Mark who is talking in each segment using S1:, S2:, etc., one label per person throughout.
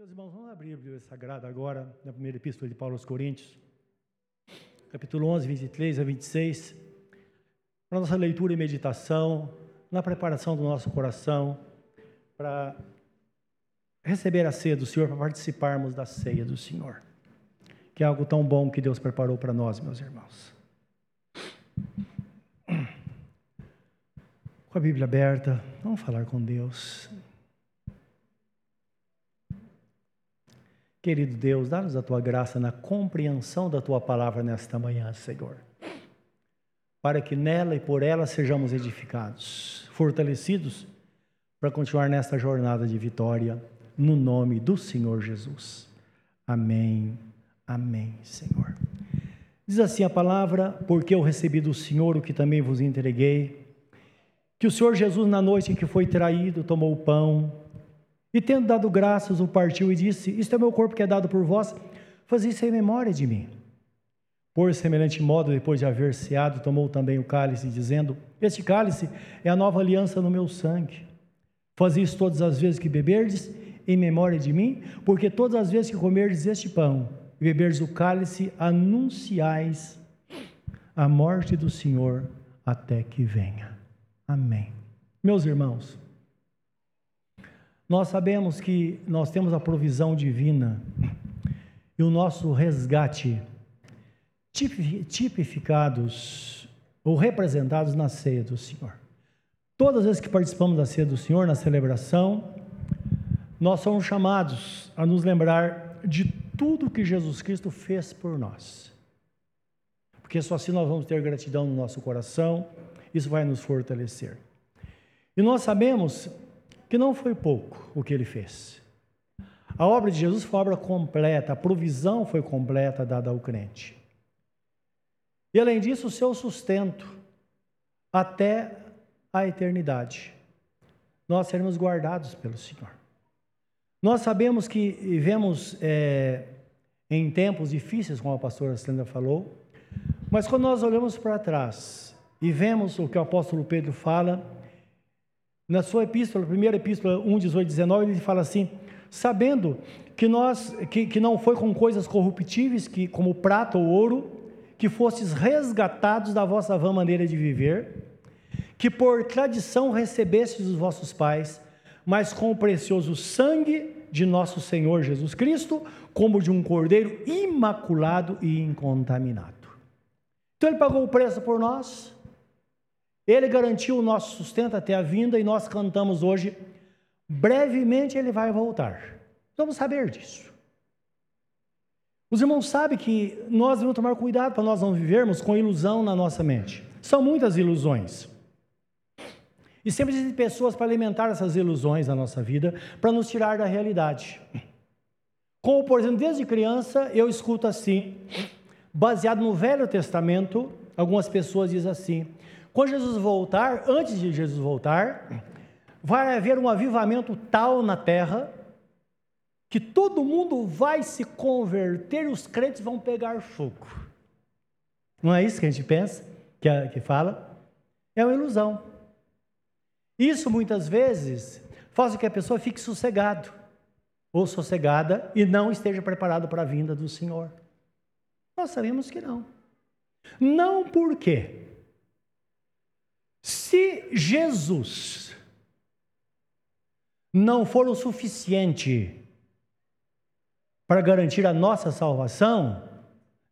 S1: Meus irmãos, vamos abrir a Bíblia Sagrada agora, na primeira epístola de Paulo aos Coríntios, capítulo 11, 23 a 26, para nossa leitura e meditação, na preparação do nosso coração, para receber a ceia do Senhor, para participarmos da ceia do Senhor, que é algo tão bom que Deus preparou para nós, meus irmãos. Com a Bíblia aberta, vamos falar com Deus. Querido Deus, dá-nos a tua graça na compreensão da tua palavra nesta manhã, Senhor. Para que nela e por ela sejamos edificados, fortalecidos para continuar nesta jornada de vitória, no nome do Senhor Jesus. Amém. Amém, Senhor. Diz assim a palavra: Porque eu recebi do Senhor o que também vos entreguei, que o Senhor Jesus, na noite em que foi traído, tomou o pão e tendo dado graças, o partiu e disse: Isto é meu corpo que é dado por vós, fazei isso em memória de mim. Por semelhante modo, depois de haver ceado, tomou também o cálice, dizendo: Este cálice é a nova aliança no meu sangue. Fazei isso todas as vezes que beberdes, em memória de mim, porque todas as vezes que comerdes este pão e beberdes o cálice, anunciais a morte do Senhor até que venha. Amém. Meus irmãos, nós sabemos que nós temos a provisão divina e o nosso resgate tipificados ou representados na ceia do Senhor. Todas as vezes que participamos da ceia do Senhor, na celebração, nós somos chamados a nos lembrar de tudo que Jesus Cristo fez por nós. Porque só assim nós vamos ter gratidão no nosso coração, isso vai nos fortalecer. E nós sabemos que não foi pouco o que ele fez. A obra de Jesus foi obra completa, a provisão foi completa dada ao crente. E além disso, o seu sustento até a eternidade. Nós seremos guardados pelo Senhor. Nós sabemos que vivemos é, em tempos difíceis, como a pastora Sandra falou, mas quando nós olhamos para trás e vemos o que o apóstolo Pedro fala, na sua epístola, primeira epístola 1, 18, 19, ele fala assim: sabendo que nós que, que não foi com coisas corruptíveis, que como prata ou ouro, que fostes resgatados da vossa vã maneira de viver, que por tradição recebestes dos vossos pais, mas com o precioso sangue de nosso Senhor Jesus Cristo, como de um cordeiro imaculado e incontaminado. Então ele pagou o preço por nós, ele garantiu o nosso sustento até a vinda e nós cantamos hoje. Brevemente ele vai voltar. Vamos saber disso. Os irmãos sabem que nós devemos tomar cuidado para nós não vivermos com ilusão na nossa mente. São muitas ilusões. E sempre existem pessoas para alimentar essas ilusões na nossa vida, para nos tirar da realidade. Como, por exemplo, desde criança eu escuto assim, baseado no Velho Testamento, algumas pessoas dizem assim: quando Jesus voltar, antes de Jesus voltar, vai haver um avivamento tal na terra que todo mundo vai se converter e os crentes vão pegar fogo. Não é isso que a gente pensa, que, que fala? É uma ilusão. Isso muitas vezes faz com que a pessoa fique sossegado ou sossegada e não esteja preparado para a vinda do Senhor. Nós sabemos que não. Não por quê? Se Jesus não for o suficiente para garantir a nossa salvação,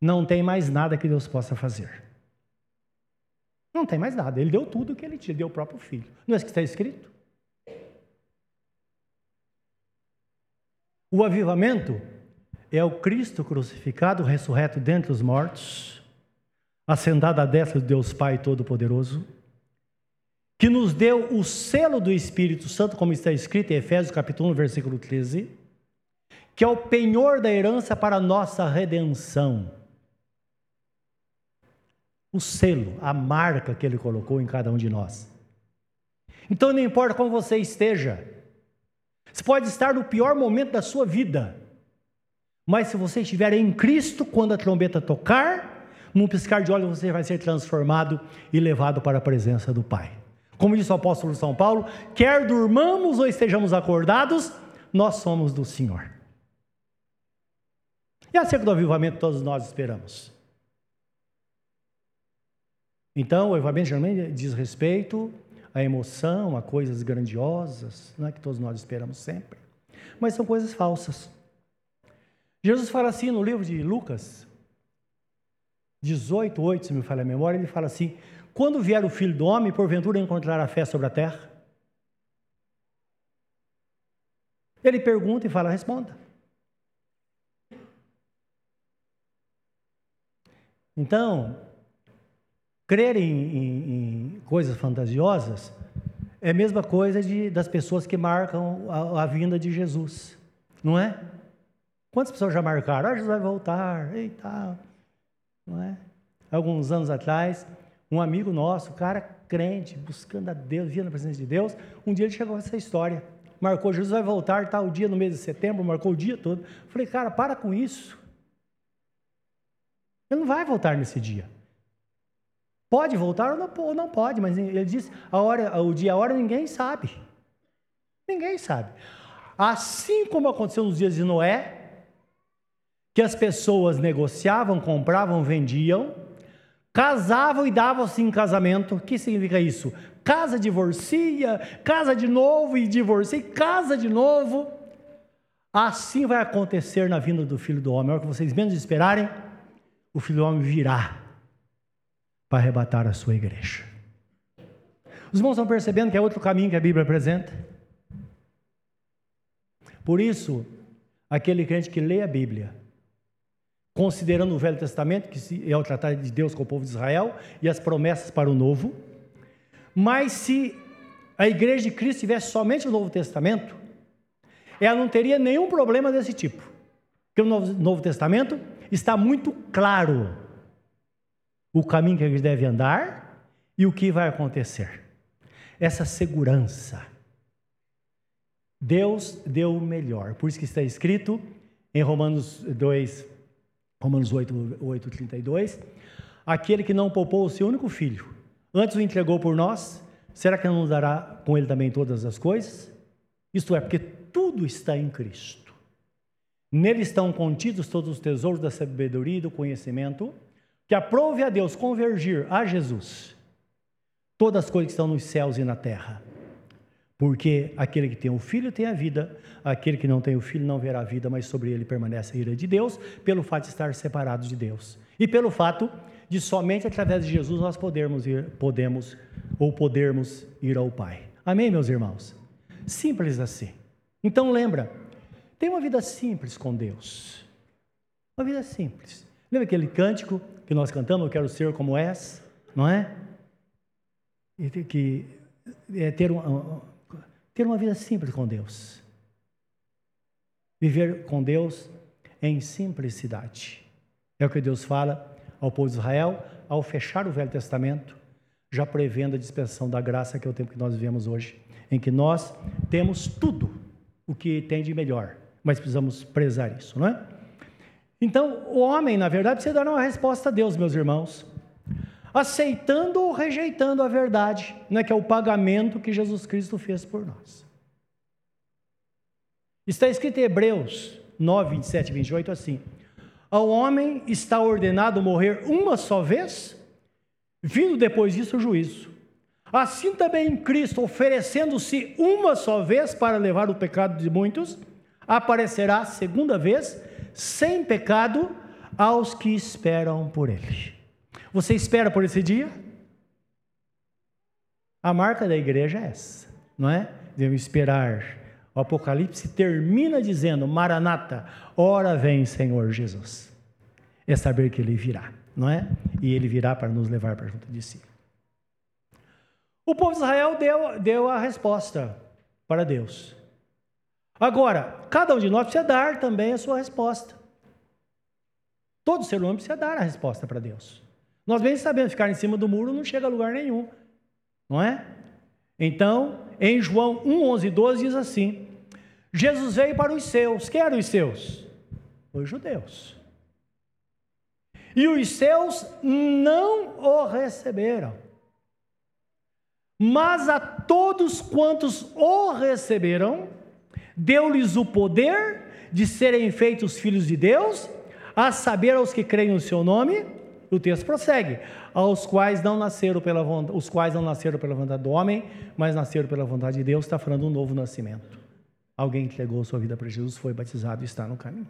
S1: não tem mais nada que Deus possa fazer. Não tem mais nada. Ele deu tudo o que ele tinha, deu o próprio filho. Não é isso que está escrito? O avivamento é o Cristo crucificado, ressurreto dentre os mortos, assentado à destra de Deus Pai Todo-Poderoso que nos deu o selo do Espírito Santo, como está escrito em Efésios capítulo 1, versículo 13, que é o penhor da herança para a nossa redenção. O selo, a marca que ele colocou em cada um de nós. Então não importa como você esteja, você pode estar no pior momento da sua vida, mas se você estiver em Cristo, quando a trombeta tocar, num piscar de olhos você vai ser transformado e levado para a presença do Pai. Como disse o apóstolo São Paulo, quer durmamos ou estejamos acordados, nós somos do Senhor. E acerca do avivamento, todos nós esperamos. Então, o avivamento geralmente diz respeito à emoção, a coisas grandiosas, não é que todos nós esperamos sempre, mas são coisas falsas. Jesus fala assim no livro de Lucas, 18, 8, se me falha a memória, ele fala assim: Quando vier o filho do homem, porventura encontrará fé sobre a terra? Ele pergunta e fala: Responda. Então, crer em, em, em, coisas fantasiosas é a mesma coisa de, das pessoas que marcam a, a vinda de Jesus, não é? Quantas pessoas já marcaram? Ah, Jesus vai voltar, e tal. Não é? Alguns anos atrás, um amigo nosso, cara crente, buscando a Deus, via na presença de Deus, um dia ele chegou a essa história. Marcou, Jesus vai voltar tal dia no mês de setembro, marcou o dia todo. Falei, cara, para com isso. Ele não vai voltar nesse dia. Pode voltar ou não, ou não pode, mas ele disse, a hora, o dia, a hora ninguém sabe. Ninguém sabe. Assim como aconteceu nos dias de Noé, que as pessoas negociavam, compravam, vendiam, casavam e davam-se em casamento. O que significa isso? Casa divorcia, casa de novo e divorcia, casa de novo. Assim vai acontecer na vinda do Filho do Homem. A hora que vocês menos esperarem, o Filho do Homem virá para arrebatar a sua igreja. Os irmãos estão percebendo que é outro caminho que a Bíblia apresenta? Por isso, aquele crente que lê a Bíblia, considerando o Velho Testamento, que é o tratado de Deus com o povo de Israel, e as promessas para o Novo. Mas se a igreja de Cristo tivesse somente o Novo Testamento, ela não teria nenhum problema desse tipo. Porque o Novo, Testamento está muito claro o caminho que a gente deve andar e o que vai acontecer. Essa segurança. Deus deu o melhor. Por isso que está escrito em Romanos 2, Romanos 8, 8, 32. Aquele que não poupou o seu único filho, antes o entregou por nós, será que não nos dará com ele também todas as coisas? Isto é, porque tudo está em Cristo. Nele estão contidos todos os tesouros da sabedoria e do conhecimento, que aprove a Deus convergir a Jesus todas as coisas que estão nos céus e na terra. Porque aquele que tem o filho tem a vida, aquele que não tem o filho não verá a vida, mas sobre ele permanece a ira de Deus, pelo fato de estar separados de Deus. E pelo fato de somente através de Jesus nós podermos ir, podemos ou podermos ir ao Pai. Amém, meus irmãos? Simples assim. Então lembra, tem uma vida simples com Deus. Uma vida simples. Lembra aquele cântico que nós cantamos, eu quero ser como és, não é? E que é ter um, ter uma vida simples com Deus. Viver com Deus em simplicidade. É o que Deus fala ao povo de Israel ao fechar o Velho Testamento, já prevendo a dispensação da graça, que é o tempo que nós vivemos hoje, em que nós temos tudo o que tem de melhor, mas precisamos prezar isso, não é? Então, o homem, na verdade, precisa dar uma resposta a Deus, meus irmãos, aceitando ou rejeitando a verdade, né, que é o pagamento que Jesus Cristo fez por nós. Está escrito em Hebreus 9, 27 e 28 assim: Ao homem está ordenado morrer uma só vez, vindo depois disso o juízo. Assim também Cristo, oferecendo-se uma só vez para levar o pecado de muitos, aparecerá segunda vez, sem pecado, aos que esperam por ele. Você espera por esse dia? A marca da igreja é essa, não é? Devemos esperar. O Apocalipse termina dizendo: Maranata, ora vem, Senhor Jesus. É saber que ele virá, não é? E ele virá para nos levar para junto de si. O povo de Israel deu, deu a resposta para Deus. Agora, cada um de nós precisa dar também a sua resposta. Todo ser humano precisa dar a resposta para Deus. Nós bem sabemos, ficar em cima do muro não chega a lugar nenhum, não é? Então, em João 1, 11 e 12 diz assim: Jesus veio para os seus, quem eram os seus? Os judeus. E os seus não o receberam. Mas a todos quantos o receberam, deu-lhes o poder de serem feitos filhos de Deus, a saber aos que creem no seu nome, o texto prossegue, aos quais não nasceram pela vontade, os quais não nasceram pela vontade do homem, mas nasceram pela vontade de Deus, está falando um novo nascimento. Alguém entregou sua vida para Jesus, foi batizado e está no caminho.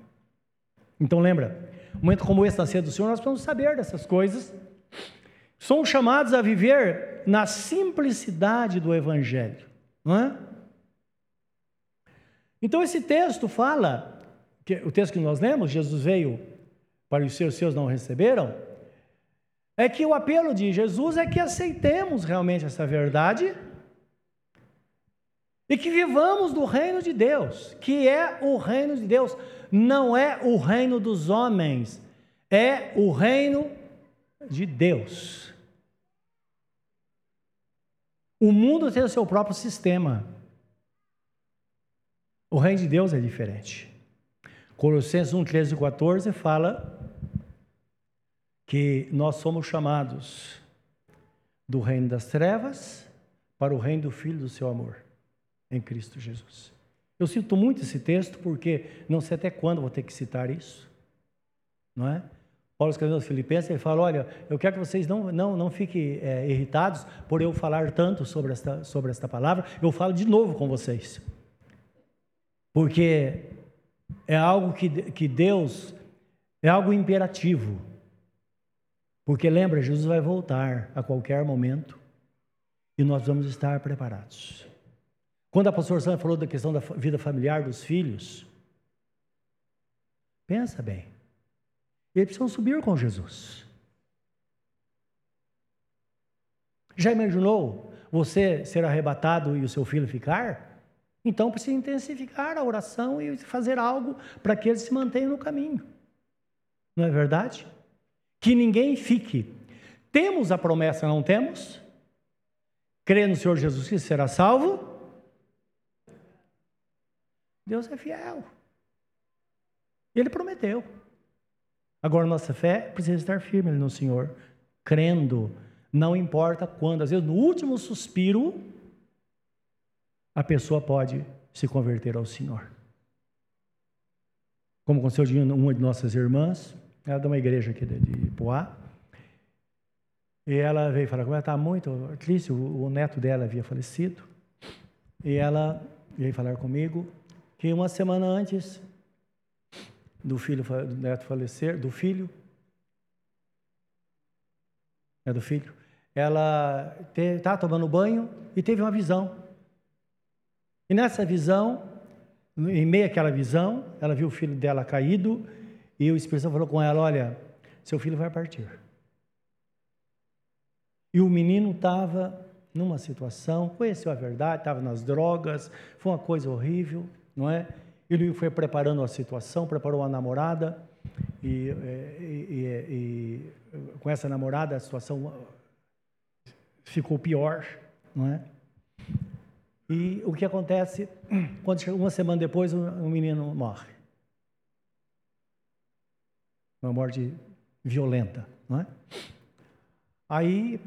S1: Então lembra, um momento como esse nascer do Senhor, nós precisamos saber dessas coisas. Somos chamados a viver na simplicidade do Evangelho, não é? Então esse texto fala, o texto que nós lemos, Jesus veio para os seus, seus não receberam, é que o apelo de Jesus é que aceitemos realmente essa verdade e que vivamos do reino de Deus, que é o reino de Deus, não é o reino dos homens, é o reino de Deus. O mundo tem o seu próprio sistema. O reino de Deus é diferente. Colossenses 1, 13 e 14 fala que nós somos chamados do reino das trevas para o reino do Filho do seu amor, em Cristo Jesus. Eu sinto muito esse texto porque não sei até quando vou ter que citar isso, não é? Paulo escrevendo aos Filipenses, ele fala: Olha, eu quero que vocês não, não, não fiquem é, irritados por eu falar tanto sobre esta, sobre esta palavra, eu falo de novo com vocês, porque é algo que, que Deus, é algo imperativo. Porque lembra, Jesus vai voltar a qualquer momento e nós vamos estar preparados. Quando a pastora Sandra falou da questão da vida familiar dos filhos, pensa bem, eles precisam subir com Jesus. Já imaginou você ser arrebatado e o seu filho ficar? Então precisa intensificar a oração e fazer algo para que eles se mantenham no caminho. Não é verdade? Que ninguém fique. Temos a promessa, não temos? Crê no Senhor Jesus Cristo será salvo? Deus é fiel. Ele prometeu. Agora, nossa fé precisa estar firme no Senhor, crendo, não importa quando, às vezes no último suspiro, a pessoa pode se converter ao Senhor. Como aconteceu de uma de nossas irmãs, ela é de uma igreja aqui de, de Poá. E ela veio falar com ela, está muito triste, o, o, neto dela havia falecido. E ela veio falar comigo que uma semana antes do filho do neto falecer, do filho, é do filho, ela estava tá tomando banho e teve uma visão. E nessa visão, em meio àquela visão, ela viu o filho dela caído e o Espírito Santo falou com ela: Olha, seu filho vai partir. E o menino estava numa situação, conheceu a verdade, estava nas drogas, foi uma coisa horrível, não é? Ele foi preparando a situação, preparou uma namorada, e, e, e, e com essa namorada a situação ficou pior, não é? E o que acontece, quando uma semana depois, o menino morre uma morte violenta, não é? Aí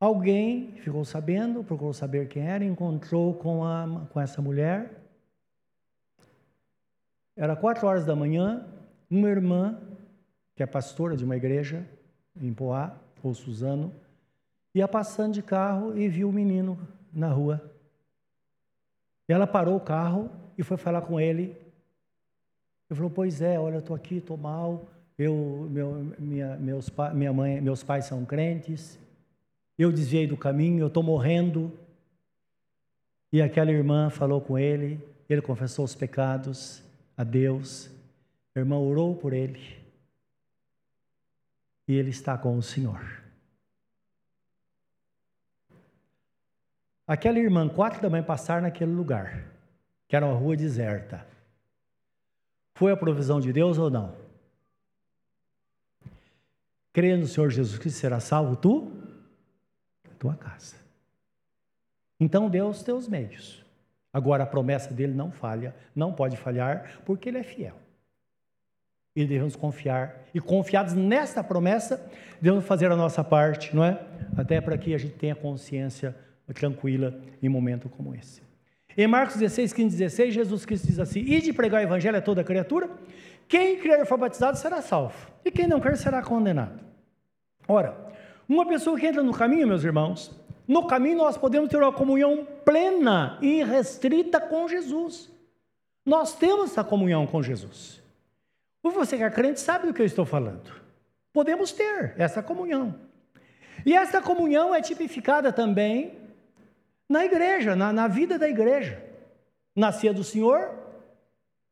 S1: alguém ficou sabendo, procurou saber quem era, encontrou com, a, com essa mulher. Era quatro horas da manhã, uma irmã, que é pastora de uma igreja em Poá, ou Suzano, ia passando de carro e viu o menino na rua. Ela parou o carro e foi falar com ele ele falou: Pois é, olha, eu estou aqui, estou mal. Eu, meu, minha, meus, minha mãe, meus pais são crentes. Eu desviei do caminho, eu estou morrendo. E aquela irmã falou com ele, ele confessou os pecados a Deus. A irmã orou por ele. E ele está com o Senhor. Aquela irmã, quatro da manhã, passar naquele lugar, que era uma rua deserta. Foi a provisão de Deus ou não? Crê no Senhor Jesus Cristo, será salvo tu, tua casa. Então tem os meios. Agora a promessa dele não falha, não pode falhar, porque ele é fiel. E devemos confiar. E confiados nesta promessa, devemos fazer a nossa parte, não é? Até para que a gente tenha consciência tranquila em momento como esse. Em Marcos 16, 15, 16, Jesus Cristo diz assim: Ide pregar o evangelho a toda criatura, quem crer e for batizado será salvo, e quem não crer será condenado. Ora, uma pessoa que entra no caminho, meus irmãos, no caminho nós podemos ter uma comunhão plena e restrita com Jesus. Nós temos essa comunhão com Jesus. E você que é crente sabe do que eu estou falando. Podemos ter essa comunhão. E essa comunhão é tipificada também na igreja, na, na vida da igreja. Na ceia do Senhor,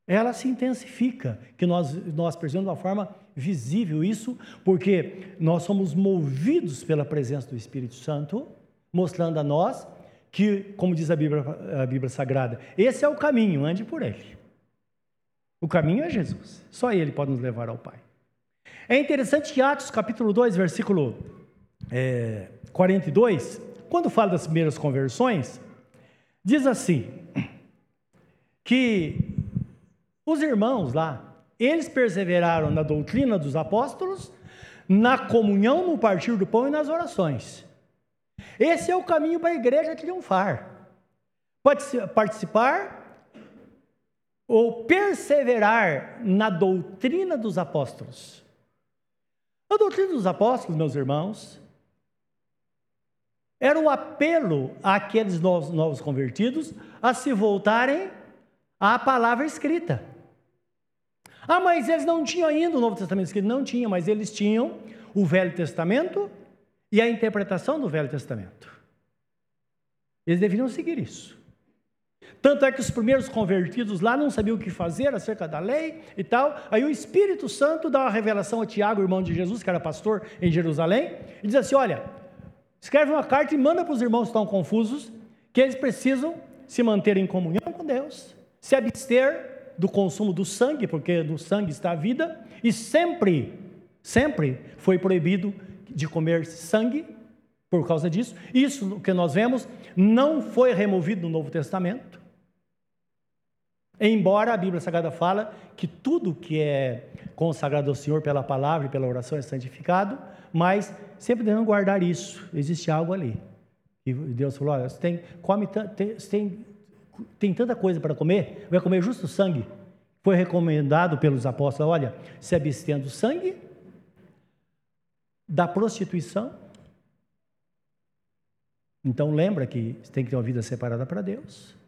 S1: ela se intensifica, que nós, nós percebemos de uma forma visível isso, porque nós somos movidos pela presença do Espírito Santo, mostrando a nós que, como diz a Bíblia, a Bíblia Sagrada, esse é o caminho, ande por ele. O caminho é Jesus, só ele pode nos levar ao Pai. É interessante que Atos capítulo 2, versículo é, 42, quando fala das primeiras conversões, diz assim: que os irmãos lá, eles perseveraram na doutrina dos apóstolos, na comunhão, no partir do pão e nas orações. Esse é o caminho para a igreja triunfar. Participar ou perseverar na doutrina dos apóstolos. A doutrina dos apóstolos, meus irmãos, era o apelo àqueles novos, novos convertidos a se voltarem à palavra escrita. Ah, mas eles não tinham ainda o Novo Testamento escrito. Não tinha, mas eles tinham o Velho Testamento e a interpretação do Velho Testamento. Eles deveriam seguir isso. Tanto é que os primeiros convertidos lá não sabiam o que fazer acerca da lei e tal. Aí o Espírito Santo dá uma revelação a Tiago, irmão de Jesus, que era pastor em Jerusalém, e diz assim: Olha, Escreve uma carta e manda para os irmãos que estão confusos que eles precisam se manter em comunhão com Deus, se abster do consumo do sangue, porque no sangue está a vida, e sempre, sempre foi proibido de comer sangue por causa disso. Isso que nós vemos não foi removido no Novo Testamento. Embora a Bíblia Sagrada fala que tudo que é consagrado ao Senhor pela palavra e pela oração é santificado, mas sempre devemos guardar isso. Existe algo ali. E Deus falou: olha, você tem, come, tem, tem, tem tanta coisa para comer, vai comer justo sangue. Foi recomendado pelos apóstolos: olha, se abstendo sangue, da prostituição. Então lembra que você tem que ter uma vida separada para Deus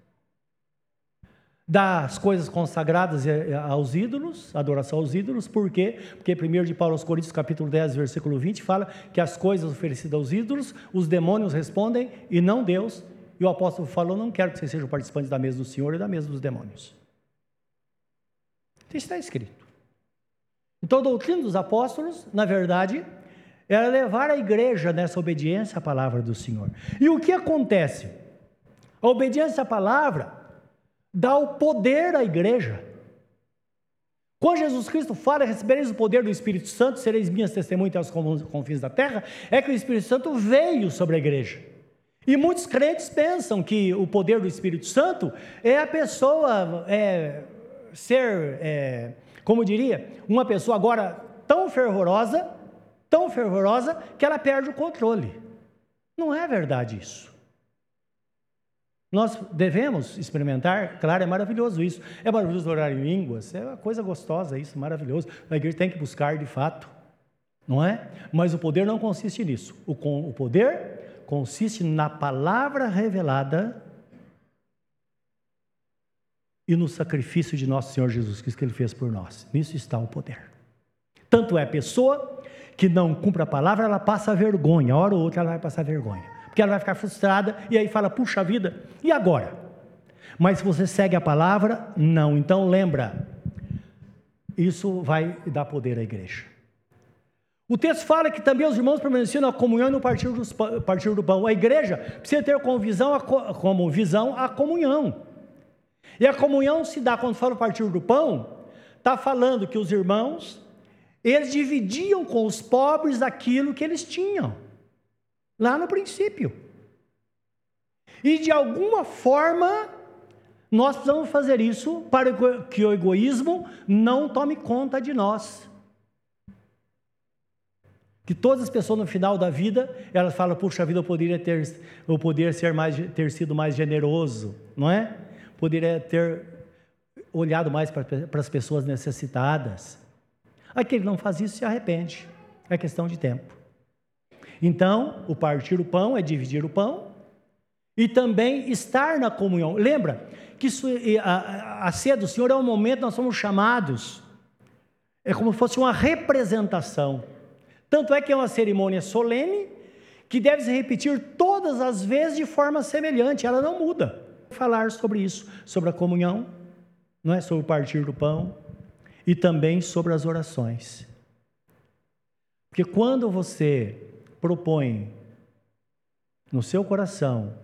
S1: das coisas consagradas aos ídolos, adoração aos ídolos, por quê? Porque 1 de Paulo aos Coríntios, capítulo 10, versículo 20, fala que as coisas oferecidas aos ídolos, os demônios respondem e não Deus, e o apóstolo falou, não quero que vocês sejam participantes da mesa do Senhor e da mesa dos demônios. Isso está escrito. Então a doutrina dos apóstolos, na verdade, era levar a igreja nessa obediência à palavra do Senhor. E o que acontece? A obediência à palavra dá o poder à igreja. Quando Jesus Cristo fala, recebereis o poder do Espírito Santo, sereis minhas testemunhas aos confins da terra, é que o Espírito Santo veio sobre a igreja. E muitos crentes pensam que o poder do Espírito Santo é a pessoa é, ser, é, como diria, uma pessoa agora tão fervorosa, tão fervorosa, que ela perde o controle. Não é verdade isso. Nós devemos experimentar, claro, é maravilhoso isso. É maravilhoso orar em línguas, é uma coisa gostosa isso, maravilhoso. A igreja tem que buscar de fato, não é? Mas o poder não consiste nisso. O, o poder consiste na palavra revelada e no sacrifício de nosso Senhor Jesus Cristo que Ele fez por nós. Nisso está o poder. Tanto é a pessoa que não cumpre a palavra, ela passa vergonha, hora ou outra ela vai passar vergonha porque ela vai ficar frustrada e aí fala: puxa vida, e agora? Mas se você segue a palavra, não. Então lembra, isso vai dar poder à igreja. O texto fala que também os irmãos permaneciam na comunhão no partir, partir do pão. A igreja precisa ter como visão, a, como visão a comunhão. E a comunhão se dá quando fala partir do pão, está falando que os irmãos, eles dividiam com os pobres aquilo que eles tinham lá no princípio. E de alguma forma, nós precisamos fazer isso para que o egoísmo não tome conta de nós. Que todas as pessoas no final da vida, elas falam, puxa vida, eu poderia ter, eu poderia ser mais, ter sido mais generoso, não é? Poderia ter olhado mais para, as pessoas necessitadas. Aquele que não faz isso se arrepende. É questão de tempo. Então, o partir o pão é dividir o pão e também estar na comunhão. Lembra que isso, a, a ceia do Senhor é um momento nós somos chamados, é como se fosse uma representação. Tanto é que é uma cerimônia solene que deve se repetir todas as vezes de forma semelhante, ela não muda. Falar sobre isso, sobre a comunhão, não é sobre o partir do pão e também sobre as orações. Porque quando você propõe no seu coração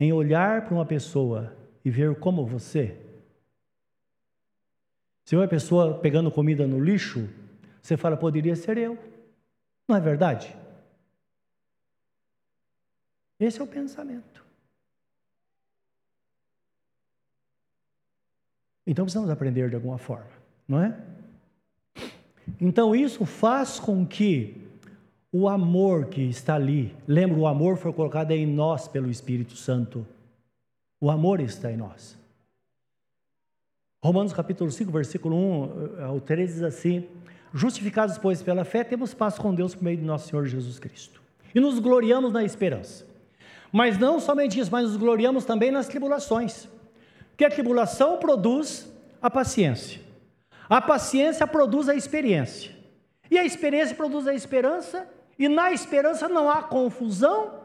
S1: em olhar para uma pessoa e ver como você, se uma pessoa pegando comida no lixo, você fala, poderia ser eu. Não é verdade? Esse é o pensamento. Então precisamos aprender de alguma forma, não é? Então isso faz com que o amor que está ali, lembra, o amor foi colocado em nós pelo Espírito Santo. O amor está em nós. Romanos capítulo 5, versículo 1 ao 13 diz assim: Justificados, pois, pela fé, temos paz com Deus por meio de nosso Senhor Jesus Cristo. E nos gloriamos na esperança. Mas não somente isso, mas nos gloriamos também nas tribulações que a tribulação produz a paciência. A paciência produz a experiência. E a experiência produz a esperança, e na esperança não há confusão,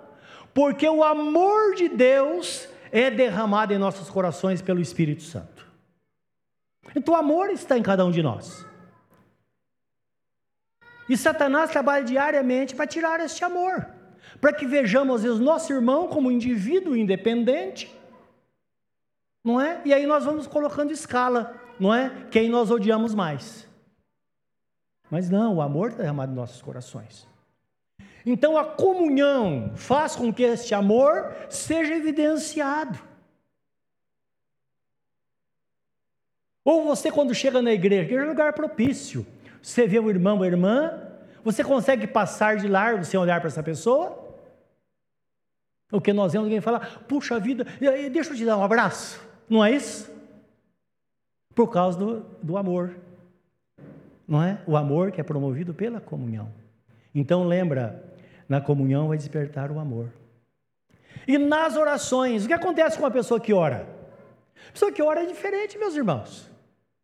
S1: porque o amor de Deus é derramado em nossos corações pelo Espírito Santo. Então o amor está em cada um de nós. E Satanás trabalha diariamente para tirar este amor, para que vejamos às vezes nosso irmão como um indivíduo independente, não é? E aí nós vamos colocando escala, não é? Quem nós odiamos mais. Mas não, o amor está derramado em nossos corações. Então a comunhão faz com que este amor seja evidenciado. Ou você, quando chega na igreja, é um lugar propício, você vê o irmão ou a irmã, você consegue passar de largo sem olhar para essa pessoa? O que nós vemos alguém falar, puxa vida, deixa eu te dar um abraço. Não é isso? Por causa do, do amor. Não é? O amor que é promovido pela comunhão. Então lembra, na comunhão vai despertar o amor. E nas orações, o que acontece com uma pessoa que ora? A pessoa que ora é diferente, meus irmãos.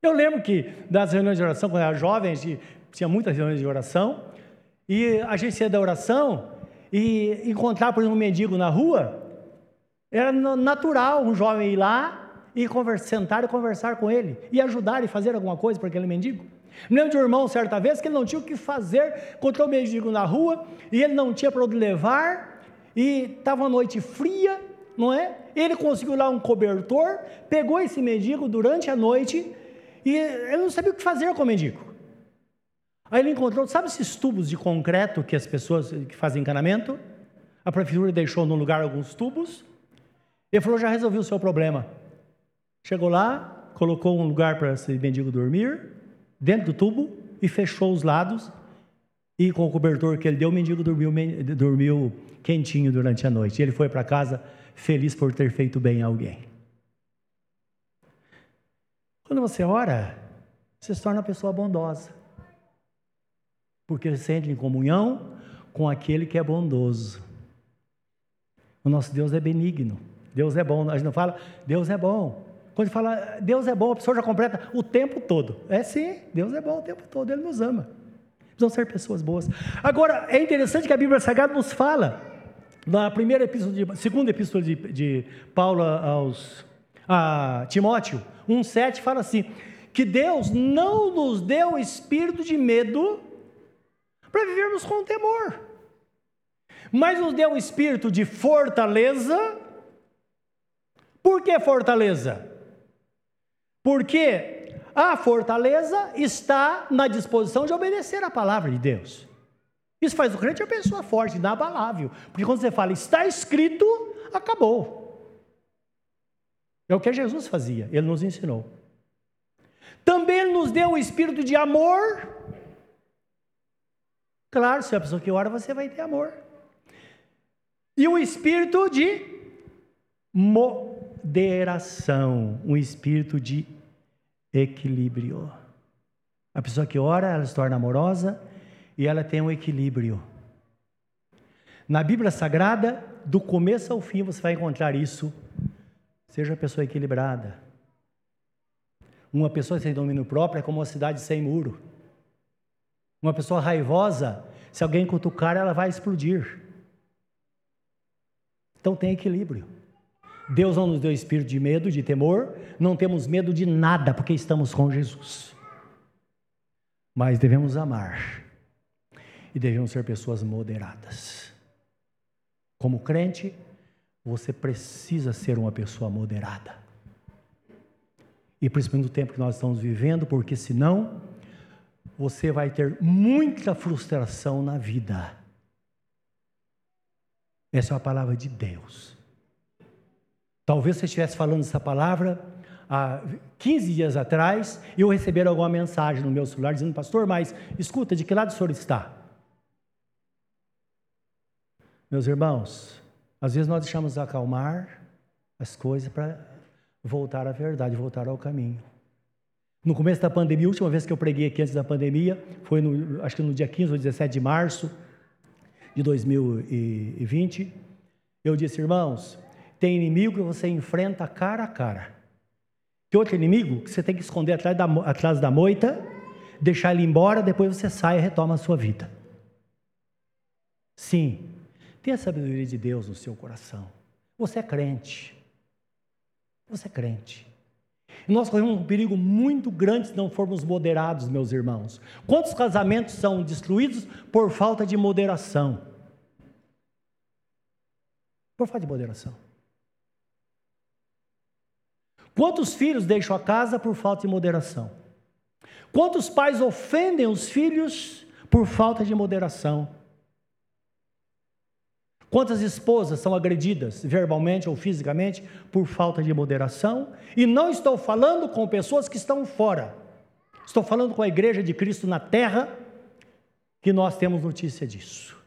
S1: Eu lembro que das reuniões de oração, quando eu era jovem, a gente tinha muitas reuniões de oração, e a gente ia da oração e encontrar, por exemplo, um mendigo na rua, era natural um jovem ir lá e sentar e conversar com ele, e ajudar e fazer alguma coisa para aquele mendigo. Me lembro de um irmão, certa vez, que ele não tinha o que fazer, encontrou o mendigo na rua, e ele não tinha para onde levar, e estava uma noite fria, não é? Ele conseguiu lá um cobertor, pegou esse mendigo durante a noite, e ele não sabia o que fazer com o mendigo. Aí ele encontrou, sabe esses tubos de concreto que as pessoas que fazem encanamento? A prefeitura deixou no lugar alguns tubos. Ele falou: já resolvi o seu problema. Chegou lá, colocou um lugar para esse mendigo dormir, dentro do tubo, e fechou os lados. E com o cobertor que ele deu, o mendigo dormiu, dormiu quentinho durante a noite. E ele foi para casa feliz por ter feito bem a alguém. Quando você ora, você se torna uma pessoa bondosa. Porque você sente em comunhão com aquele que é bondoso. O nosso Deus é benigno. Deus é bom. A gente não fala, Deus é bom. Quando fala Deus é bom, a pessoa já completa o tempo todo. É sim, Deus é bom o tempo todo, Ele nos ama. Precisamos ser pessoas boas. Agora, é interessante que a Bíblia Sagrada nos fala, na primeira epístola, de, segunda epístola de, de Paulo aos, a Timóteo, 1,7, fala assim: que Deus não nos deu espírito de medo para vivermos com temor, mas nos deu o espírito de fortaleza. Por que fortaleza? Porque a fortaleza está na disposição de obedecer a palavra de Deus. Isso faz o crente uma pessoa forte, inabalável. Porque quando você fala está escrito, acabou. É o que Jesus fazia, ele nos ensinou. Também ele nos deu o espírito de amor. Claro, se é a pessoa que ora, você vai ter amor. E o espírito de moderação, um espírito de equilíbrio. A pessoa que ora, ela se torna amorosa e ela tem um equilíbrio. Na Bíblia Sagrada, do começo ao fim, você vai encontrar isso. Seja uma pessoa equilibrada. Uma pessoa sem domínio próprio é como uma cidade sem muro. Uma pessoa raivosa, se alguém cutucar, ela vai explodir. Então tem equilíbrio. Deus não nos deu espírito de medo, de temor, não temos medo de nada, porque estamos com Jesus. Mas devemos amar e devemos ser pessoas moderadas. Como crente, você precisa ser uma pessoa moderada. E principalmente no tempo que nós estamos vivendo, porque senão você vai ter muita frustração na vida. Essa é a palavra de Deus. Talvez você estivesse falando essa palavra há 15 dias atrás e eu receber alguma mensagem no meu celular dizendo, pastor, mas escuta, de que lado o senhor está? Meus irmãos, às vezes nós deixamos acalmar as coisas para voltar à verdade, voltar ao caminho. No começo da pandemia, a última vez que eu preguei aqui antes da pandemia, foi no, acho que no dia 15 ou 17 de março de 2020. Eu disse, irmãos, tem inimigo que você enfrenta cara a cara. Tem outro inimigo que você tem que esconder atrás da, atrás da moita, deixar ele embora, depois você sai e retoma a sua vida. Sim, tenha a sabedoria de Deus no seu coração. Você é crente. Você é crente. Nós corremos um perigo muito grande se não formos moderados, meus irmãos. Quantos casamentos são destruídos por falta de moderação? Por falta de moderação. Quantos filhos deixam a casa por falta de moderação? Quantos pais ofendem os filhos por falta de moderação? Quantas esposas são agredidas verbalmente ou fisicamente por falta de moderação? E não estou falando com pessoas que estão fora. Estou falando com a igreja de Cristo na terra, que nós temos notícia disso.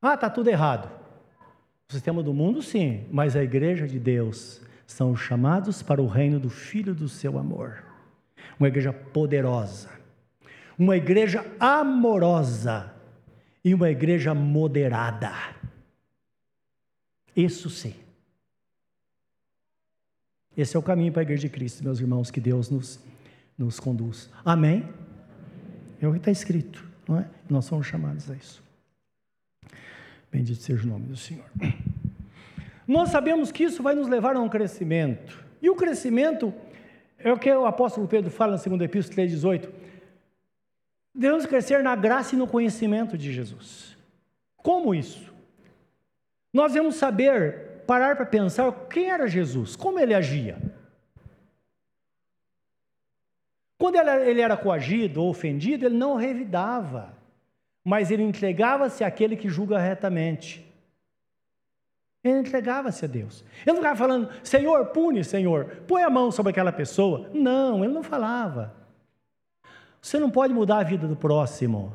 S1: Ah, está tudo errado. O sistema do mundo, sim, mas a igreja de Deus são chamados para o reino do Filho do seu amor. Uma igreja poderosa, uma igreja amorosa e uma igreja moderada. Isso sim. Esse é o caminho para a igreja de Cristo, meus irmãos, que Deus nos, nos conduz. Amém? É o que está escrito, não é? Nós somos chamados a isso. Bendito seja o nome do Senhor. Nós sabemos que isso vai nos levar a um crescimento. E o crescimento é o que o apóstolo Pedro fala na segunda epístola 3,18. Devemos crescer na graça e no conhecimento de Jesus. Como isso? Nós devemos saber, parar para pensar quem era Jesus, como ele agia. Quando ele era coagido ou ofendido, ele não revidava mas ele entregava-se àquele que julga retamente. Ele entregava-se a Deus. Ele não ficava falando, Senhor, pune, Senhor, põe a mão sobre aquela pessoa. Não, ele não falava. Você não pode mudar a vida do próximo.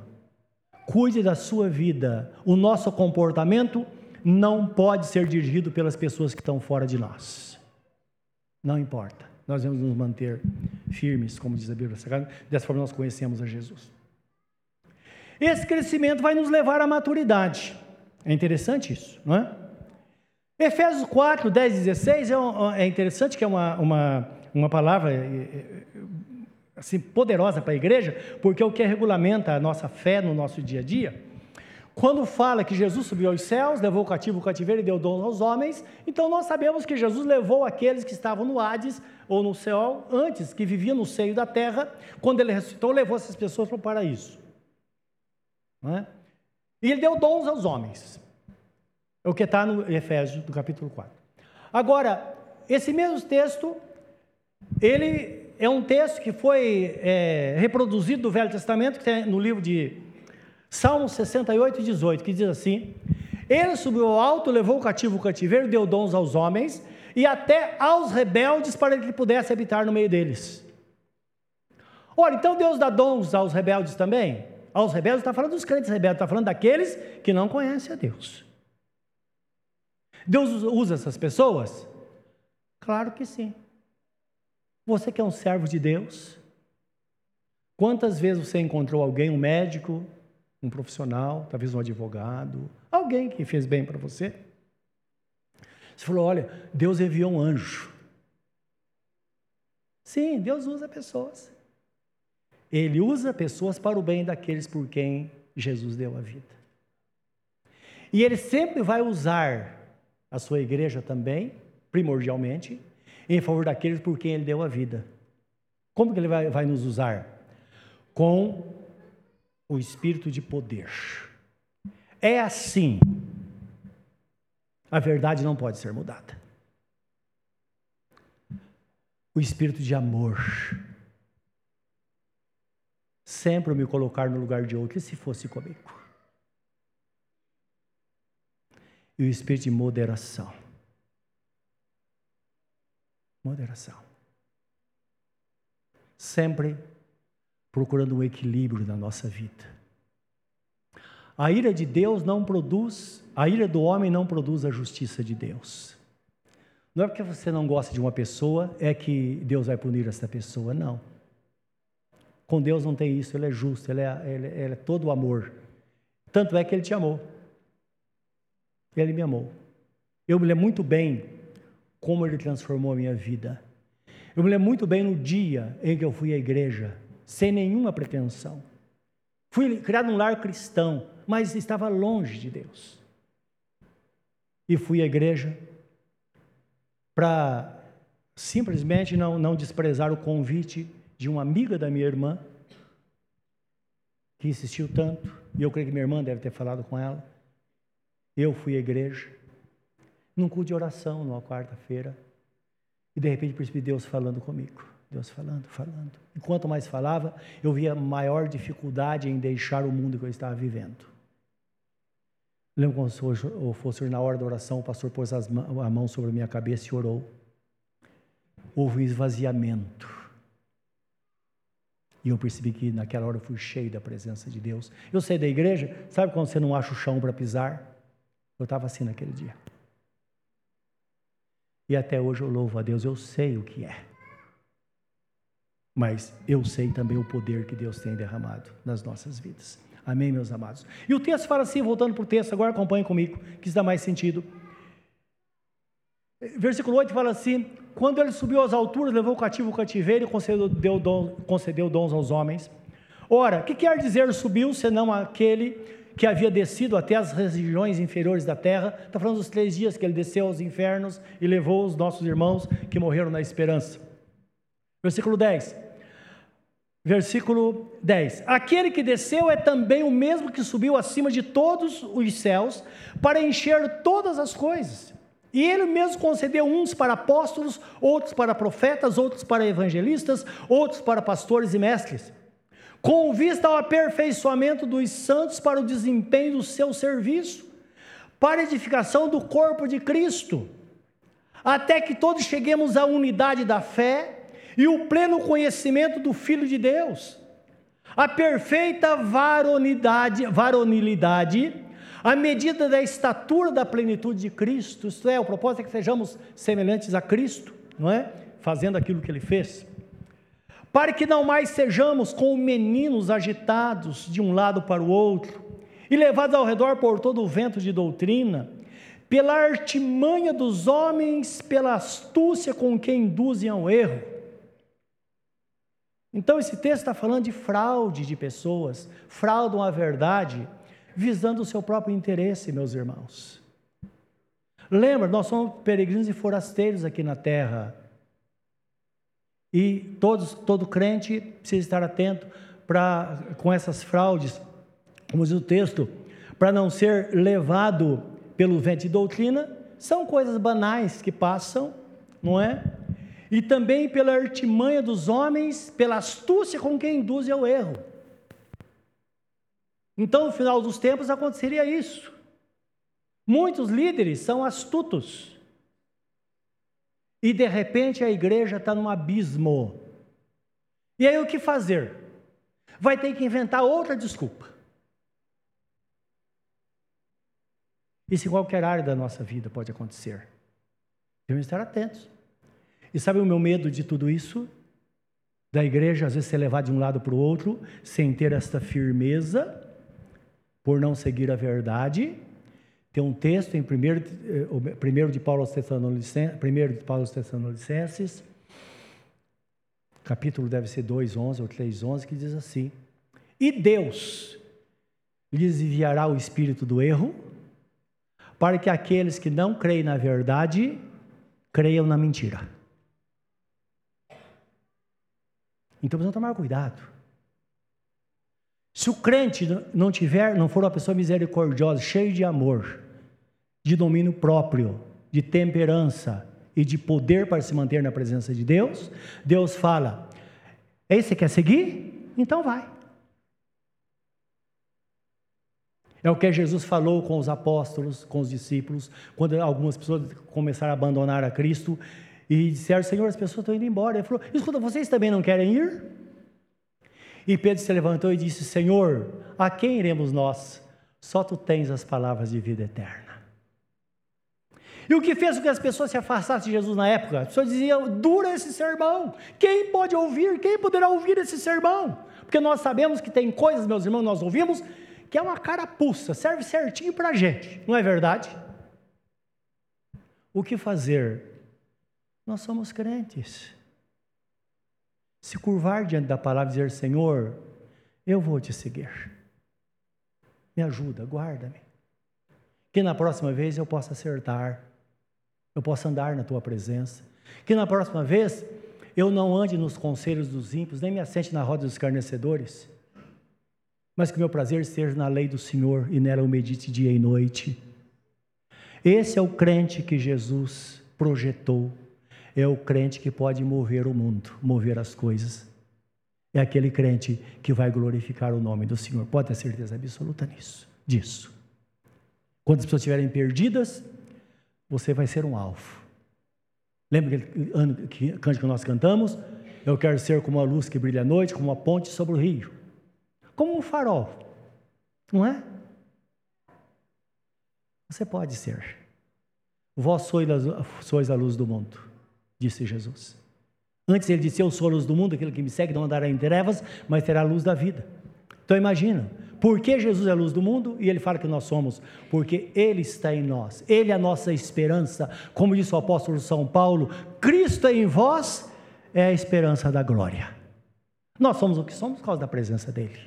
S1: Cuide da sua vida. O nosso comportamento não pode ser dirigido pelas pessoas que estão fora de nós. Não importa. Nós devemos nos manter firmes, como diz a Bíblia Sagrada. Dessa forma nós conhecemos a Jesus. Esse crescimento vai nos levar à maturidade. É interessante isso, não é? Efésios 4, 10 e 16 é, é interessante que é uma, uma, uma palavra é, é, assim, poderosa para a igreja, porque é o que regulamenta a nossa fé no nosso dia a dia. Quando fala que Jesus subiu aos céus, levou o cativo o cativeiro e deu dons aos homens, então nós sabemos que Jesus levou aqueles que estavam no Hades ou no céu antes, que viviam no seio da terra, quando ele ressuscitou, levou essas pessoas para o paraíso. É? E ele deu dons aos homens. É o que está no Efésios, do capítulo 4. Agora, esse mesmo texto, ele é um texto que foi é, reproduzido do Velho Testamento, que tem no livro de Salmos 68 e 18, que diz assim: Ele subiu ao alto, levou o cativo o cativeiro, deu dons aos homens e até aos rebeldes para que ele pudesse habitar no meio deles. Olha, então Deus dá dons aos rebeldes também? Aos rebeldes, está falando dos crentes rebeldes, está falando daqueles que não conhecem a Deus. Deus usa essas pessoas? Claro que sim. Você que é um servo de Deus, quantas vezes você encontrou alguém, um médico, um profissional, talvez um advogado, alguém que fez bem para você? Você falou: olha, Deus enviou um anjo. Sim, Deus usa pessoas. Ele usa pessoas para o bem daqueles por quem Jesus deu a vida. E ele sempre vai usar a sua igreja também, primordialmente, em favor daqueles por quem ele deu a vida. Como que ele vai, vai nos usar? Com o espírito de poder. É assim. A verdade não pode ser mudada. O espírito de amor. Sempre me colocar no lugar de outro, e se fosse comigo? E o espírito de moderação. Moderação. Sempre procurando um equilíbrio na nossa vida. A ira de Deus não produz, a ira do homem não produz a justiça de Deus. Não é porque você não gosta de uma pessoa é que Deus vai punir essa pessoa, não. Com Deus não tem isso, Ele é justo, Ele é, ele, ele é todo amor. Tanto é que Ele te amou. Ele me amou. Eu me lembro muito bem como Ele transformou a minha vida. Eu me lembro muito bem no dia em que eu fui à igreja sem nenhuma pretensão. Fui criado num lar cristão, mas estava longe de Deus. E fui à igreja para simplesmente não, não desprezar o convite de uma amiga da minha irmã, que insistiu tanto, e eu creio que minha irmã deve ter falado com ela. Eu fui à igreja, num culto de oração, numa quarta-feira, e de repente percebi Deus falando comigo. Deus falando, falando. E quanto mais falava, eu via maior dificuldade em deixar o mundo que eu estava vivendo. Lembro quando fosse na hora da oração, o pastor pôs a mão sobre a minha cabeça e orou. Houve um esvaziamento. E eu percebi que naquela hora eu fui cheio da presença de Deus. Eu saí da igreja, sabe quando você não acha o chão para pisar? Eu estava assim naquele dia. E até hoje eu louvo a Deus, eu sei o que é mas eu sei também o poder que Deus tem derramado nas nossas vidas. Amém, meus amados? E o texto fala assim, voltando para o texto, agora acompanhe comigo, que isso dá mais sentido. Versículo 8 fala assim: Quando ele subiu às alturas, levou o cativo o cativeiro e concedeu, dom, concedeu dons aos homens. Ora, que quer dizer subiu, senão aquele que havia descido até as regiões inferiores da terra? Está falando dos três dias que ele desceu aos infernos e levou os nossos irmãos que morreram na esperança. Versículo 10. Versículo 10: Aquele que desceu é também o mesmo que subiu acima de todos os céus para encher todas as coisas. E ele mesmo concedeu uns para apóstolos, outros para profetas, outros para evangelistas, outros para pastores e mestres, com vista ao aperfeiçoamento dos santos para o desempenho do seu serviço, para edificação do corpo de Cristo, até que todos cheguemos à unidade da fé e o pleno conhecimento do Filho de Deus, a perfeita varonidade, varonilidade, a medida da estatura da plenitude de Cristo, isto é, o propósito é que sejamos semelhantes a Cristo, não é? Fazendo aquilo que ele fez. Para que não mais sejamos como meninos agitados de um lado para o outro e levados ao redor por todo o vento de doutrina, pela artimanha dos homens, pela astúcia com que induzem ao erro então, esse texto está falando de fraude de pessoas, fraudam a verdade, visando o seu próprio interesse, meus irmãos. Lembra, nós somos peregrinos e forasteiros aqui na terra. E todos, todo crente precisa estar atento para com essas fraudes, como diz o texto, para não ser levado pelo vento de doutrina, são coisas banais que passam, não é? e também pela artimanha dos homens, pela astúcia com quem induz ao erro. Então, no final dos tempos, aconteceria isso. Muitos líderes são astutos. E de repente a igreja está num abismo. E aí o que fazer? Vai ter que inventar outra desculpa. Isso em qualquer área da nossa vida pode acontecer. Devemos estar atentos. E sabe o meu medo de tudo isso? Da igreja, às vezes, ser levada de um lado para o outro, sem ter esta firmeza, por não seguir a verdade. Tem um texto em 1 primeiro, eh, primeiro de Paulo aos primeiro de Paulo aos Tessalonicenses, capítulo deve ser 2:11 ou 3:11, que diz assim: E Deus lhes enviará o espírito do erro, para que aqueles que não creem na verdade creiam na mentira. Então precisamos tomar cuidado. Se o crente não tiver, não for uma pessoa misericordiosa, cheio de amor, de domínio próprio, de temperança e de poder para se manter na presença de Deus, Deus fala: "Ei, você quer seguir? Então vai". É o que Jesus falou com os apóstolos, com os discípulos, quando algumas pessoas começaram a abandonar a Cristo e disseram: Senhor, as pessoas estão indo embora. Ele falou: Escuta, vocês também não querem ir? E Pedro se levantou e disse: Senhor, a quem iremos nós? Só tu tens as palavras de vida eterna. E o que fez com que as pessoas se afastassem de Jesus na época? As pessoas diziam: dura esse sermão. Quem pode ouvir? Quem poderá ouvir esse sermão? Porque nós sabemos que tem coisas, meus irmãos, nós ouvimos que é uma carapuça, serve certinho para a gente, não é verdade? O que fazer? Nós somos crentes. Se curvar diante da palavra e dizer: Senhor, eu vou te seguir. Me ajuda, guarda-me. Que na próxima vez eu possa acertar, eu possa andar na tua presença. Que na próxima vez eu não ande nos conselhos dos ímpios, nem me assente na roda dos escarnecedores mas que meu prazer esteja na lei do Senhor e nela eu medite dia e noite. Esse é o crente que Jesus projetou, é o crente que pode mover o mundo, mover as coisas. É aquele crente que vai glorificar o nome do Senhor. Pode ter certeza absoluta nisso, disso. Quando as pessoas estiverem perdidas, você vai ser um alvo. Lembra aquele cântico que nós cantamos? Eu quero ser como a luz que brilha à noite, como uma ponte sobre o rio como um farol, não é? Você pode ser. Vós sois a luz do mundo, disse Jesus. Antes ele disse: Eu sou a luz do mundo, aquele que me segue não andará em trevas, mas terá a luz da vida. Então imagina, por que Jesus é a luz do mundo? E ele fala que nós somos, porque Ele está em nós, Ele é a nossa esperança. Como disse o apóstolo São Paulo: Cristo em vós é a esperança da glória. Nós somos o que somos por causa da presença dEle.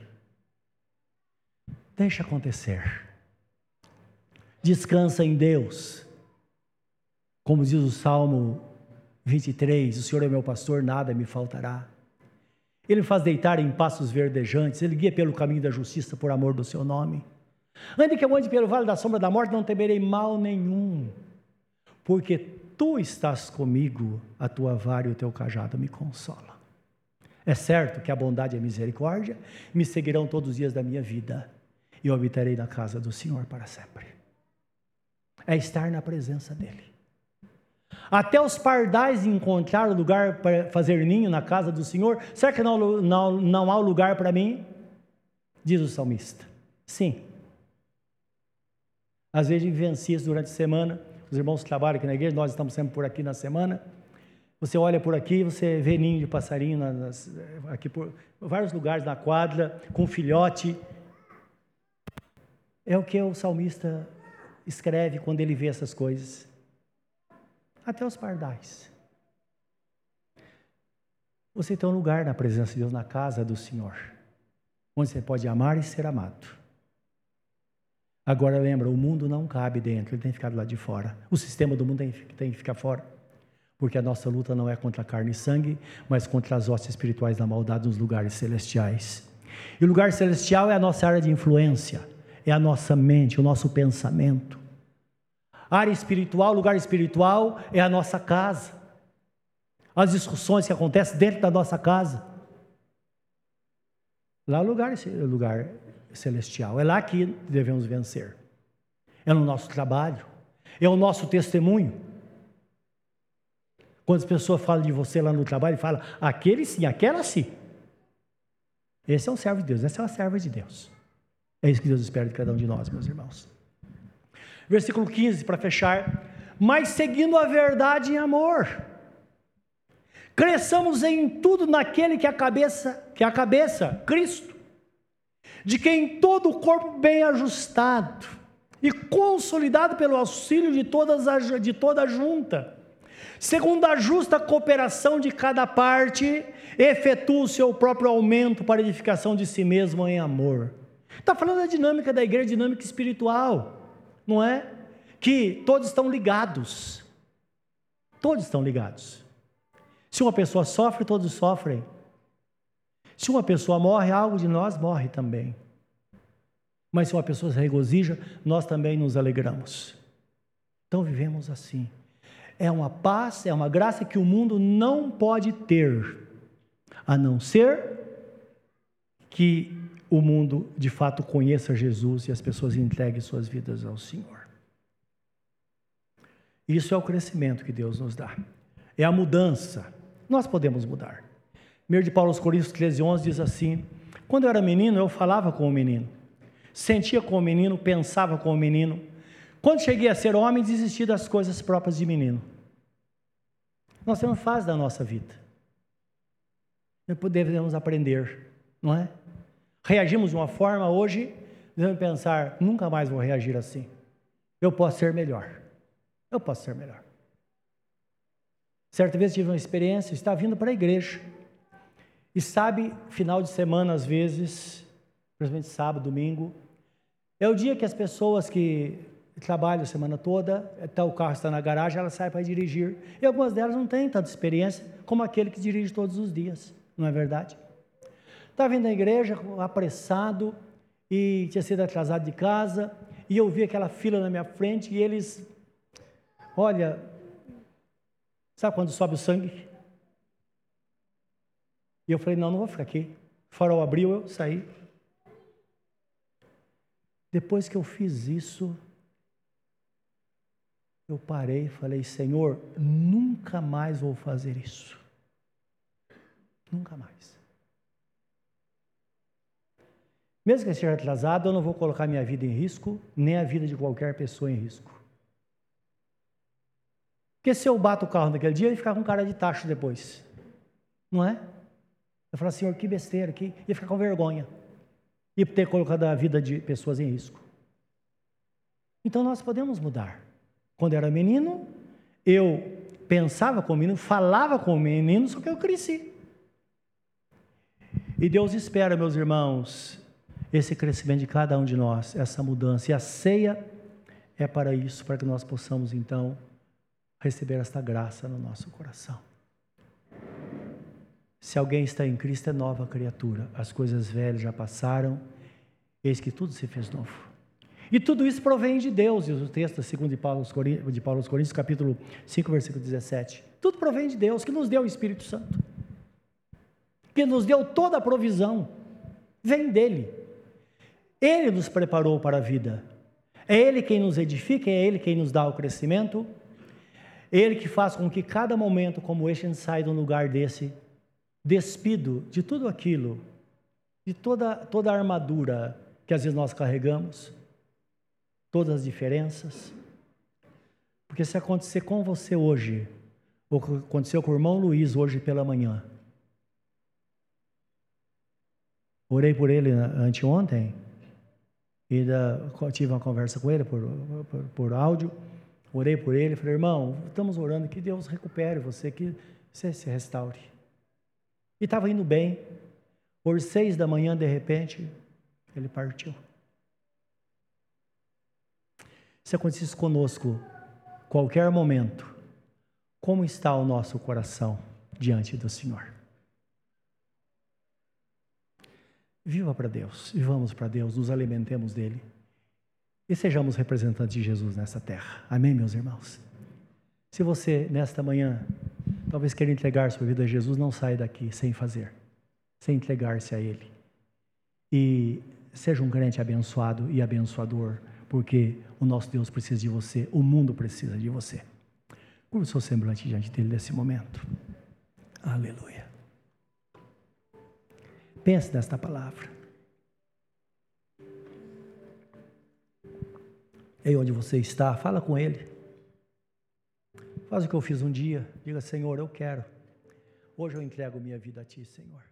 S1: Deixa acontecer. Descansa em Deus. Como diz o Salmo 23, o Senhor é meu pastor, nada me faltará. Ele me faz deitar em passos verdejantes, ele guia pelo caminho da justiça por amor do seu nome. Ainda que eu ande pelo vale da sombra da morte, não temerei mal nenhum, porque tu estás comigo, a tua vara e o teu cajado me consola. É certo que a bondade e a misericórdia me seguirão todos os dias da minha vida e eu habitarei na casa do Senhor para sempre. É estar na presença dEle. Até os pardais encontraram lugar para fazer ninho na casa do Senhor. Será que não, não, não há lugar para mim? Diz o salmista. Sim. Às vezes vivencia durante a semana. Os irmãos trabalham aqui na igreja, nós estamos sempre por aqui na semana. Você olha por aqui, você vê ninho de passarinho nas, aqui por vários lugares na quadra, com filhote. É o que o salmista escreve quando ele vê essas coisas. Até os pardais. Você tem um lugar na presença de Deus, na casa do Senhor, onde você pode amar e ser amado. Agora lembra, o mundo não cabe dentro, ele tem que ficar do lado de fora. O sistema do mundo tem, que ficar fora. Porque a nossa luta não é contra carne e sangue, mas contra as hostes espirituais da maldade nos lugares celestiais. E o lugar celestial é a nossa área de influência é a nossa mente, o nosso pensamento. Área espiritual, lugar espiritual é a nossa casa. As discussões que acontecem dentro da nossa casa. Lá é o lugar, lugar celestial. É lá que devemos vencer. É no nosso trabalho. É o nosso testemunho. Quando as pessoas falam de você lá no trabalho, falam, aquele sim, aquela sim. Esse é um servo de Deus, essa é uma serva de Deus. É isso que Deus espera de cada um de nós, meus irmãos. Versículo 15, para fechar. Mas seguindo a verdade em amor, cresçamos em tudo naquele que é a cabeça, que é a cabeça, Cristo, de quem todo o corpo bem ajustado e consolidado pelo auxílio de, todas de toda a junta, segundo a justa cooperação de cada parte, efetua o seu próprio aumento para edificação de si mesmo em amor. Está falando da dinâmica da igreja, dinâmica espiritual, não é? Que todos estão ligados. Todos estão ligados. Se uma pessoa sofre, todos sofrem. Se uma pessoa morre, algo de nós morre também. Mas se uma pessoa se regozija, nós também nos alegramos. Então vivemos assim. É uma paz, é uma graça que o mundo não pode ter, a não ser que o mundo de fato conheça Jesus e as pessoas entreguem suas vidas ao Senhor. Isso é o crescimento que Deus nos dá. É a mudança. Nós podemos mudar. Primeiro de Paulo aos Coríntios 13, 11 diz assim: Quando eu era menino, eu falava com o menino, sentia com o menino, pensava com o menino. Quando cheguei a ser homem, desisti das coisas próprias de menino. Nós temos fase da nossa vida. Devemos aprender, não é? Reagimos de uma forma hoje, devemos pensar, nunca mais vou reagir assim. Eu posso ser melhor. Eu posso ser melhor. Certa vez tive uma experiência, estava vindo para a igreja. E sabe, final de semana, às vezes, principalmente sábado, domingo, é o dia que as pessoas que trabalham a semana toda, tá, o carro está na garagem, elas saem para dirigir. E algumas delas não têm tanta experiência como aquele que dirige todos os dias, não é verdade? Estava vindo à igreja apressado e tinha sido atrasado de casa, e eu vi aquela fila na minha frente e eles, olha, sabe quando sobe o sangue? E eu falei, não, não vou ficar aqui. O farol abriu, eu saí. Depois que eu fiz isso, eu parei e falei, Senhor, nunca mais vou fazer isso. Nunca mais. Mesmo que eu esteja atrasado, eu não vou colocar minha vida em risco, nem a vida de qualquer pessoa em risco. Porque se eu bato o carro naquele dia, ele ficar com cara de tacho depois. Não é? Eu falo, Senhor, que besteira, que ia ficar com vergonha. E ter colocado a vida de pessoas em risco. Então nós podemos mudar. Quando era menino, eu pensava com o menino, falava com o menino, só que eu cresci. E Deus espera, meus irmãos, esse crescimento de cada um de nós, essa mudança. E a ceia é para isso, para que nós possamos então receber esta graça no nosso coração. Se alguém está em Cristo, é nova criatura. As coisas velhas já passaram, eis que tudo se fez novo. E tudo isso provém de Deus, diz o texto, segundo de Paulo, de Paulo aos Coríntios, capítulo 5, versículo 17. Tudo provém de Deus, que nos deu o Espírito Santo. Que nos deu toda a provisão. Vem dele. Ele nos preparou para a vida. É Ele quem nos edifica, é Ele quem nos dá o crescimento. É Ele que faz com que cada momento como este a gente saia de um lugar desse, despido de tudo aquilo, de toda, toda a armadura que às vezes nós carregamos, todas as diferenças. Porque se acontecer com você hoje, ou aconteceu com o irmão Luiz hoje pela manhã, orei por ele anteontem, e tive uma conversa com ele por, por, por áudio, orei por ele, falei, irmão, estamos orando que Deus recupere você, que você se restaure. E estava indo bem, por seis da manhã, de repente, ele partiu. Se acontecesse conosco, qualquer momento, como está o nosso coração diante do Senhor? Viva para Deus, vivamos para Deus, nos alimentemos dele e sejamos representantes de Jesus nessa terra. Amém, meus irmãos? Se você, nesta manhã, talvez queira entregar sua vida a Jesus, não saia daqui sem fazer, sem entregar-se a Ele. E seja um crente abençoado e abençoador porque o nosso Deus precisa de você, o mundo precisa de você. Curva o seu semblante diante dele nesse momento. Aleluia. Pense nesta palavra. Aí onde você está, fala com Ele. Faz o que eu fiz um dia. Diga, Senhor, eu quero. Hoje eu entrego minha vida a Ti, Senhor.